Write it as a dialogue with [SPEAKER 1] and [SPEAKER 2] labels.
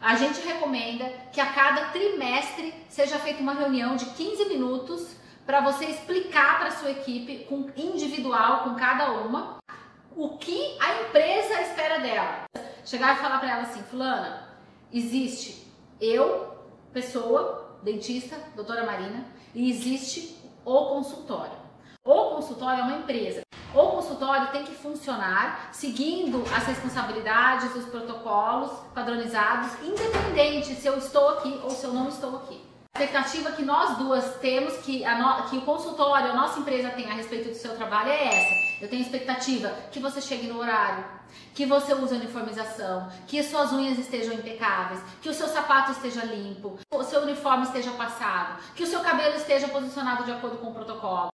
[SPEAKER 1] A gente recomenda que a cada trimestre seja feita uma reunião de 15 minutos para você explicar para sua equipe, com individual, com cada uma, o que a empresa espera dela. Chegar e falar para ela assim, fulana, existe eu, pessoa, dentista, doutora Marina, e existe o consultório. O consultório é uma empresa. Consultório tem que funcionar seguindo as responsabilidades, os protocolos padronizados, independente se eu estou aqui ou se eu não estou aqui. A expectativa que nós duas temos, que, no, que o consultório, a nossa empresa tem a respeito do seu trabalho é essa. Eu tenho expectativa que você chegue no horário, que você use uniformização, que as suas unhas estejam impecáveis, que o seu sapato esteja limpo, o seu uniforme esteja passado, que o seu cabelo esteja posicionado de acordo com o protocolo.